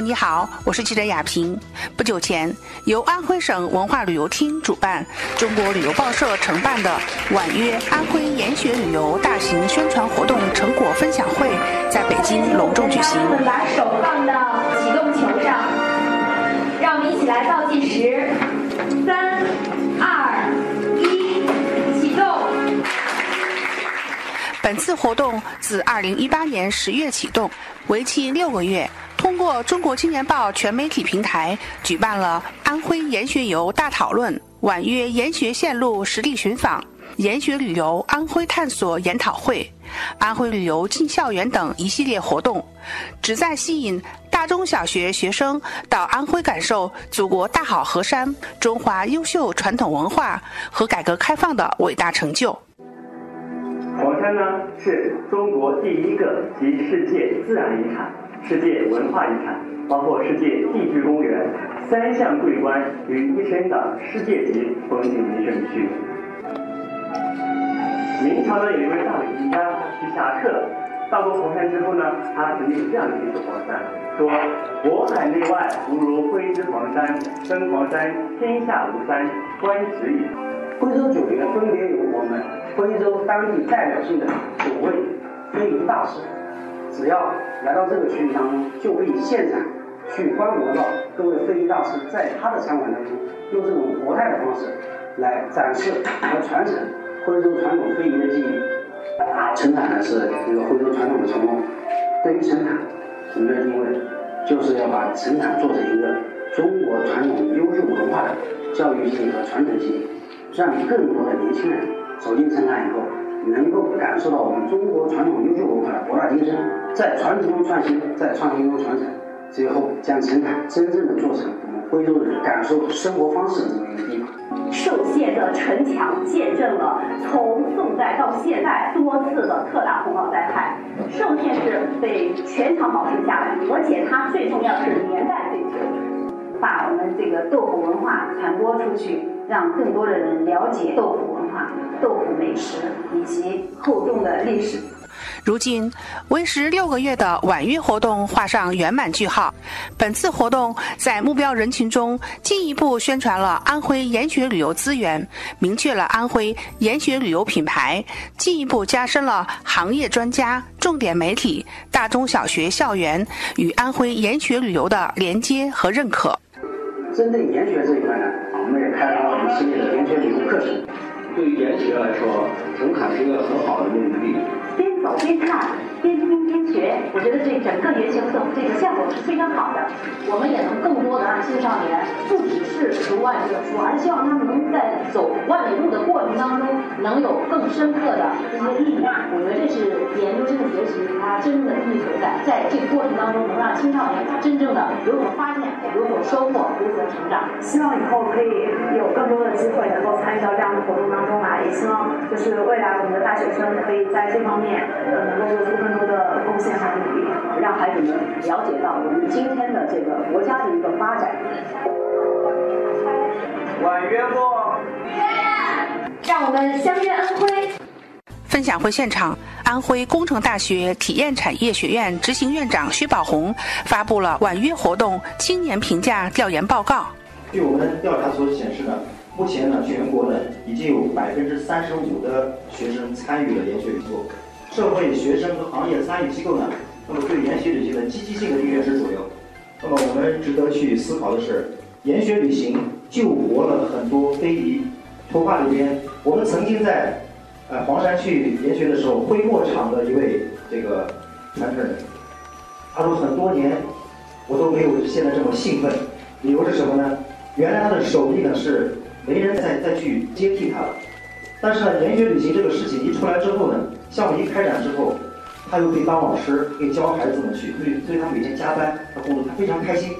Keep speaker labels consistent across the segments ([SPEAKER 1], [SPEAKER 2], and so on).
[SPEAKER 1] 你好，我是记者亚平。不久前，由安徽省文化旅游厅主办、中国旅游报社承办的“婉约安徽研学旅游”大型宣传活动成果分享会在北京隆重举行。
[SPEAKER 2] 我们把手放到启动球上，让我们一起来倒计时：三、二、一，启动。
[SPEAKER 1] 本次活动自2018年10月启动，为期六个月。通过中国青年报全媒体平台举办了安徽研学游大讨论、婉约研学线路实地寻访、研学旅游安徽探索研讨会、安徽旅游进校园等一系列活动，旨在吸引大中小学学生到安徽感受祖国大好河山、中华优秀传统文化和改革开放的伟大成就。
[SPEAKER 3] 黄山呢，是中国第一个集世界自然遗产。世界文化遗产，包括世界地质公园三项桂冠于一身的世界级风景名胜区。明朝呢有一位大理学家徐霞客到过黄山之后呢，他曾经这样解释黄山：说渤海内外无如徽之黄山，登黄山天下无山，观止矣。
[SPEAKER 4] 徽州九园分别有我们徽州当地代表性的九位非遗大师。只要来到这个区域当中，就可以现场去观摩到各位非遗大师在他的餐馆当中，用这种活态的方式来展示和传承徽州传统非遗的技艺。陈坛呢是一个徽州传统的传统，对于陈坛，我们的定位就是要把陈坛做成一个中国传统优秀文化的教育性和传承性，让更多的年轻人走进陈坛以后。能够感受到我们中国传统优秀文化的博大精深，在传承中创新，在创新中传承，最后将陈坛真正的做成我们徽州人感受生活方式的这么一个地方。
[SPEAKER 2] 寿县的城墙见证了从宋代到现代多次的特大洪涝灾害，寿县是被全场保存下来，而且它最重要是年代最久，把我们这个豆腐文化传播出去，让更多的人了解豆腐文化。豆腐美食以及厚重的历史。
[SPEAKER 1] 如今，为时六个月的婉约活动画上圆满句号。本次活动在目标人群中进一步宣传了安徽研学旅游资源，明确了安徽研学旅游品牌，进一步加深了行业专家、重点媒体、大中小学校园与安徽研学旅游的连接和认可。
[SPEAKER 4] 针对研学这一块呢，我们也开发了一系列的研学旅游课程。
[SPEAKER 5] 对于研学来说，陈坎是一个很好的目的地。
[SPEAKER 2] 边看，边学，我觉得这整个研学活动这个效果是非常好的。
[SPEAKER 6] 我们也能更多的让青少年不只是读万卷书，而希望他们能在走万里路的过程当中，能有更深刻的一些意义。我觉得这是研究生的学习它真正的意义所在。在这个过程当中，能让青少年他真正的有所发现、有所收获、有所成长。
[SPEAKER 7] 希望以后可以有更多的机会能够参与到这样的活动当中来，也希望就是未来我们的大学生可以在这方面呃能够做出更多的贡献和努力，
[SPEAKER 6] 让孩子们了解到我们今天的这个国家的一个发展。
[SPEAKER 3] 婉约不？
[SPEAKER 2] 让我们相约安徽。
[SPEAKER 1] 分享会现场，安徽工程大学体验产业学院执行院长薛宝红发布了婉约活动青年评价调研报告。
[SPEAKER 8] 据我们调查所显示呢，目前呢，全国呢已经有百分之三十五的学生参与了研学旅游，社会、学生和行业参与机构呢，那么对研学旅行的积极性的意愿是主流。那么我们值得去思考的是，研学旅行救活了很多非遗。图画里边，我们曾经在呃黄山去研学的时候，徽墨厂的一位这个传承人，他说很多年我都没有现在这么兴奋，理由是什么呢？原来他的手艺呢是没人再再去接替他了，但是呢研学旅行这个事情一出来之后呢，项目一开展之后，他又可以当老师，可以教孩子们去，所以所以他每天加班，他工作他非常开心。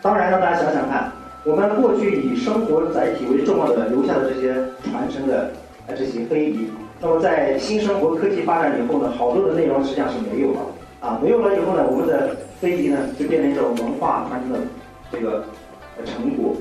[SPEAKER 8] 当然呢，大家想想看，我们过去以生活载体为重要的留下的这些传承的呃这些非遗，那么在新生活科技发展以后呢，好多的内容实际上是没有了啊，没有了以后呢，我们的非遗呢就变成一种文化传承的这个。成果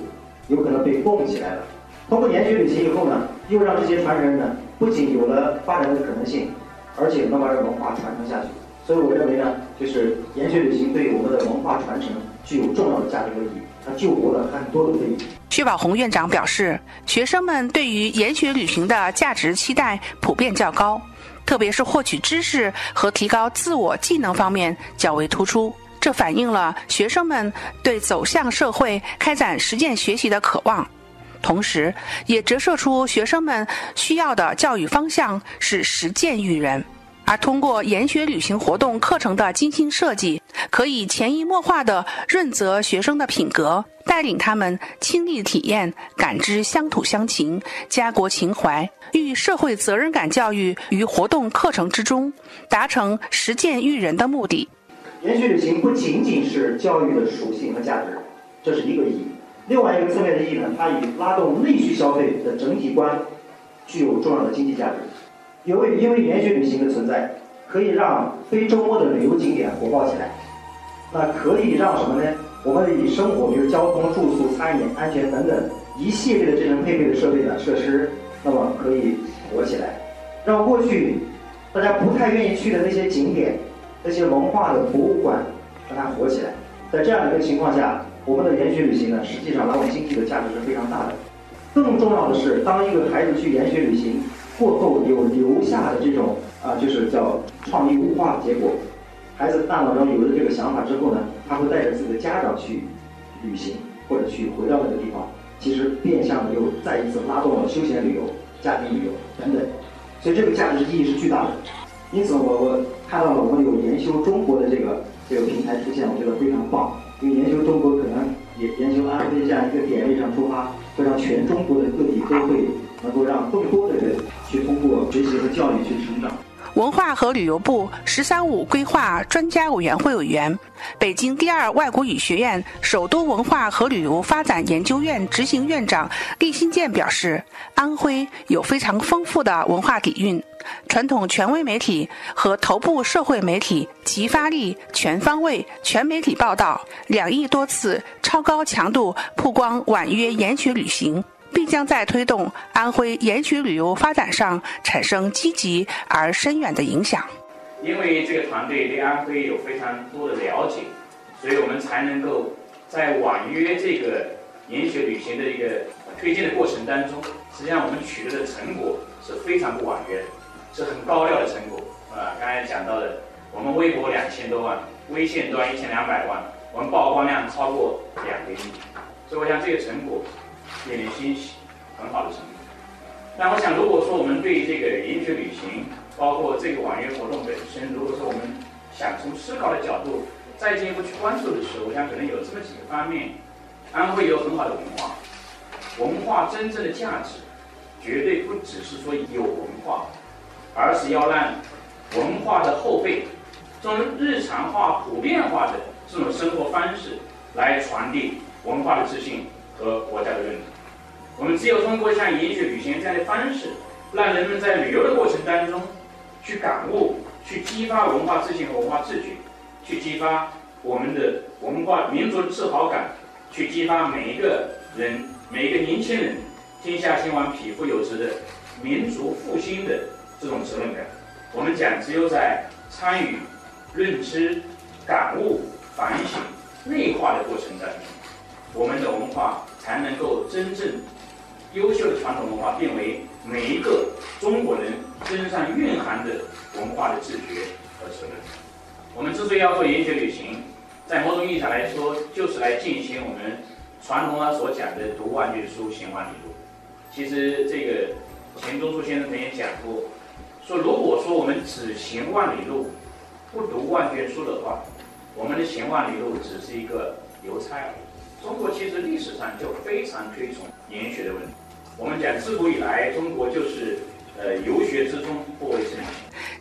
[SPEAKER 8] 有可能被供起来了。通过研学旅行以后呢，又让这些传承人呢，不仅有了发展的可能性，而且能把这文化传承下去。所以我认为呢，就是研学旅行对我们的文化传承具有重要的价值和意义，它救活了很多的非遗。
[SPEAKER 1] 薛宝红院长表示，学生们对于研学旅行的价值期待普遍较高，特别是获取知识和提高自我技能方面较为突出。这反映了学生们对走向社会、开展实践学习的渴望，同时也折射出学生们需要的教育方向是实践育人。而通过研学旅行活动课程的精心设计，可以潜移默化地润泽学生的品格，带领他们亲历体验、感知乡土乡情、家国情怀，寓社会责任感教育于活动课程之中，达成实践育人的目的。
[SPEAKER 8] 研学旅行不仅仅是教育的属性和价值，这是一个意义。另外一个侧面的意义呢，它以拉动内需消费的整体观，具有重要的经济价值。因为因为研学旅行的存在，可以让非周末的旅游景点火爆起来。那可以让什么呢？我们以生活，比如交通、住宿、餐饮、安全等等一系列的这种配备的设备的设施，那么可以火起来，让过去大家不太愿意去的那些景点。那些文化的博物馆让它火起来，在这样的一个情况下，我们的研学旅行呢，实际上拉动经济的价值是非常大的。更重要的是，当一个孩子去研学旅行过后，有留下的这种啊，就是叫创意物化的结果。孩子大脑中有了这个想法之后呢，他会带着自己的家长去旅行，或者去回到那个地方，其实变相的又再一次拉动了休闲旅游、家庭旅游等等。所以这个价值意义是巨大的。因此，我我看到了我们有研修中国的这个这个平台出现，我觉得非常棒。因为研修中国可在这样一个点位上出发，会让全中国的个体都会能够让更多的人去通过学习和教育去成长。
[SPEAKER 1] 文化和旅游部“十三五”规划专家委员会委员、北京第二外国语学院首都文化和旅游发展研究院执行院长厉新建表示，安徽有非常丰富的文化底蕴，传统权威媒体和头部社会媒体齐发力、全方位、全媒体报道，两亿多次超高强度曝光婉约研学旅行。并将在推动安徽研学旅游发展上产生积极而深远的影响。
[SPEAKER 9] 因为这个团队对安徽有非常多的了解，所以我们才能够在婉约这个研学旅行的一个推进的过程当中，实际上我们取得的成果是非常不婉约的，是很高调的成果啊。刚才讲到的，我们微博两千多万，微信端一千两百万，我们曝光量超过两个亿，所以我想这个成果。令人欣喜，很好的成绩。那我想，如果说我们对这个研学旅行，包括这个网约活动本身，如果说我们想从思考的角度再进一步去关注的时候，我想可能有这么几个方面：安徽有很好的文化，文化真正的价值，绝对不只是说有文化，而是要让文化的后辈，从日常化、普遍化的这种生活方式，来传递文化的自信。和国家的认同，我们只有通过像研学旅行这样的方式，让人们在旅游的过程当中去感悟、去激发文化自信和文化自觉，去激发我们的文化民族的自豪感，去激发每一个人、每一个年轻人天下兴亡、匹夫有责的民族复兴的这种责任感。我们讲，只有在参与、认知、感悟、反省、内化的过程当中，我们的文化。才能够真正优秀的传统文化变为每一个中国人身上蕴含的文化的自觉和责任。我们之所以要做研学旅行，在某种意义上来说，就是来进行我们传统上所讲的“读万卷书，行万里路”。其实，这个钱钟书先生曾经讲过，说如果说我们只行万里路，不读万卷书的话，我们的行万里路只是一个邮差而已。中国其实历史上就非常推崇研学的问题。我们讲自古以来，中国就是呃游学之中不为盛。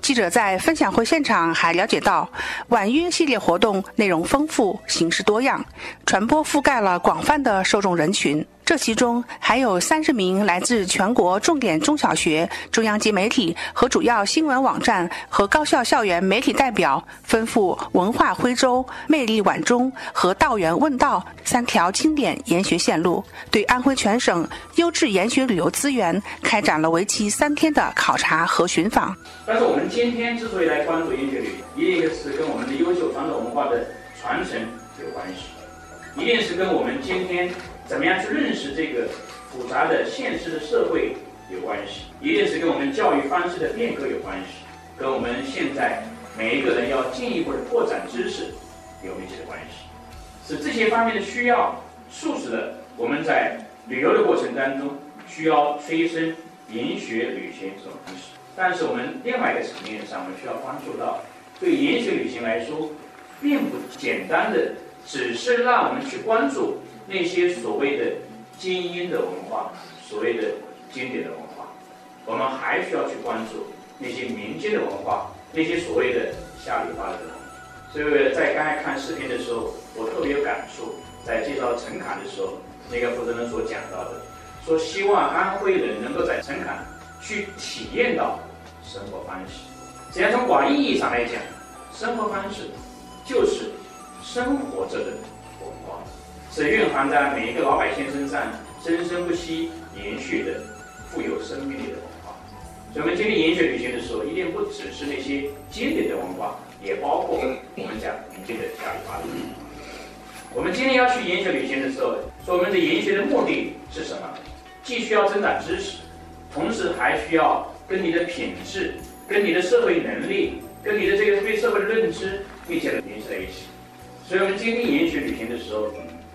[SPEAKER 1] 记者在分享会现场还了解到，晚约系列活动内容丰富，形式多样，传播覆盖了广泛的受众人群。这其中还有三十名来自全国重点中小学、中央级媒体和主要新闻网站和高校校园媒体代表，丰富文化徽州、魅力晚中和道源问道三条经典研学线路，对安徽全省优质研学旅游资源开展了为期三天的考察和寻访。
[SPEAKER 9] 但是我们今天之所以来关注研学旅游，一个是跟我们的优秀传统文化的传承有关系。一定是跟我们今天怎么样去认识这个复杂的现实的社会有关系，一定是跟我们教育方式的变革有关系，跟我们现在每一个人要进一步的扩展知识有密切的关系，是这些方面的需要促使了我们在旅游的过程当中需要催生研学旅行这种东西。但是我们另外一个层面上，我们需要关注到，对研学旅行来说，并不简单的只是让我们去关注那些所谓的精英的文化，所谓的经典的文化，我们还需要去关注那些民间的文化，那些所谓的下里巴人。所以在刚才看视频的时候，我特别有感触，在介绍陈侃的时候，那个负责人所讲到的，说希望安徽人能够在陈侃去体验到。生活方式，只要从广义意义上来讲，生活方式就是生活着的文化，是蕴含在每一个老百姓身上生生不息、延续的、富有生命力的文化。所以，我们今天研学旅行的时候，一定不只是那些经典的文化，也包括我们讲民间的家里发展。我们今天要去研学旅行的时候，说我们的研学的目的是什么？既需要增长知识，同时还需要。跟你的品质、跟你的社会能力、跟你的这个对社会的认知密切的联系在一起。所以，我们经历研学旅行的时候，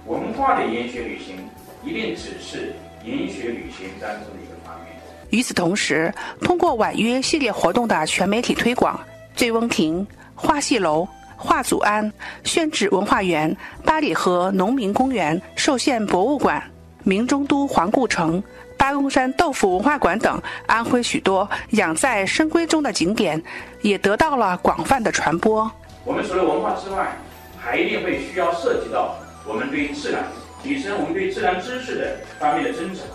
[SPEAKER 9] 文化的研学旅行一定只是研学旅行当中的一个方面。
[SPEAKER 1] 与此同时，通过婉约系列活动的全媒体推广，醉翁亭、花戏楼、画祖庵、宣纸文化园、八里河农民公园、寿县博物馆、明中都环顾城。八公山豆腐文化馆等安徽许多养在深闺中的景点，也得到了广泛的传播。
[SPEAKER 9] 我们除了文化之外，还一定会需要涉及到我们对自然提升我们对自然知识的方面的增长。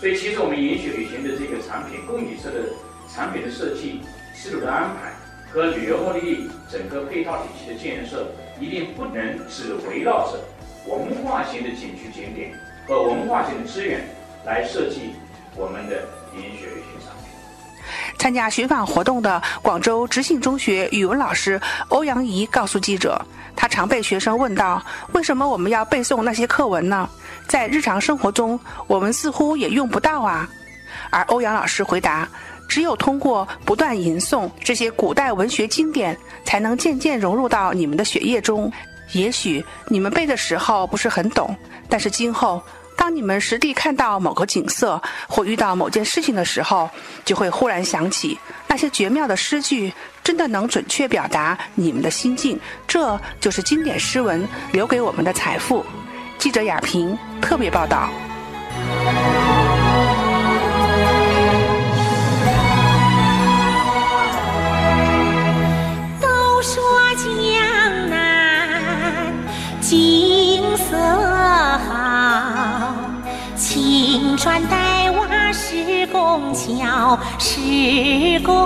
[SPEAKER 9] 所以，其实我们允许旅行的这个产品供给侧的产品的设计、思路的安排和旅游目的地整个配套体系的建设，一定不能只围绕着文化型的景区景点和文化型的资源。来设计我们的研学旅行产品。
[SPEAKER 1] 参加寻访活动的广州执信中学语文老师欧阳怡告诉记者，他常被学生问到：“为什么我们要背诵那些课文呢？在日常生活中，我们似乎也用不到啊。”而欧阳老师回答：“只有通过不断吟诵这些古代文学经典，才能渐渐融入到你们的血液中。也许你们背的时候不是很懂，但是今后……”当你们实地看到某个景色或遇到某件事情的时候，就会忽然想起那些绝妙的诗句，真的能准确表达你们的心境。这就是经典诗文留给我们的财富。记者雅萍特别报道。
[SPEAKER 10] 都说江南景色好。青砖黛瓦是拱桥，是拱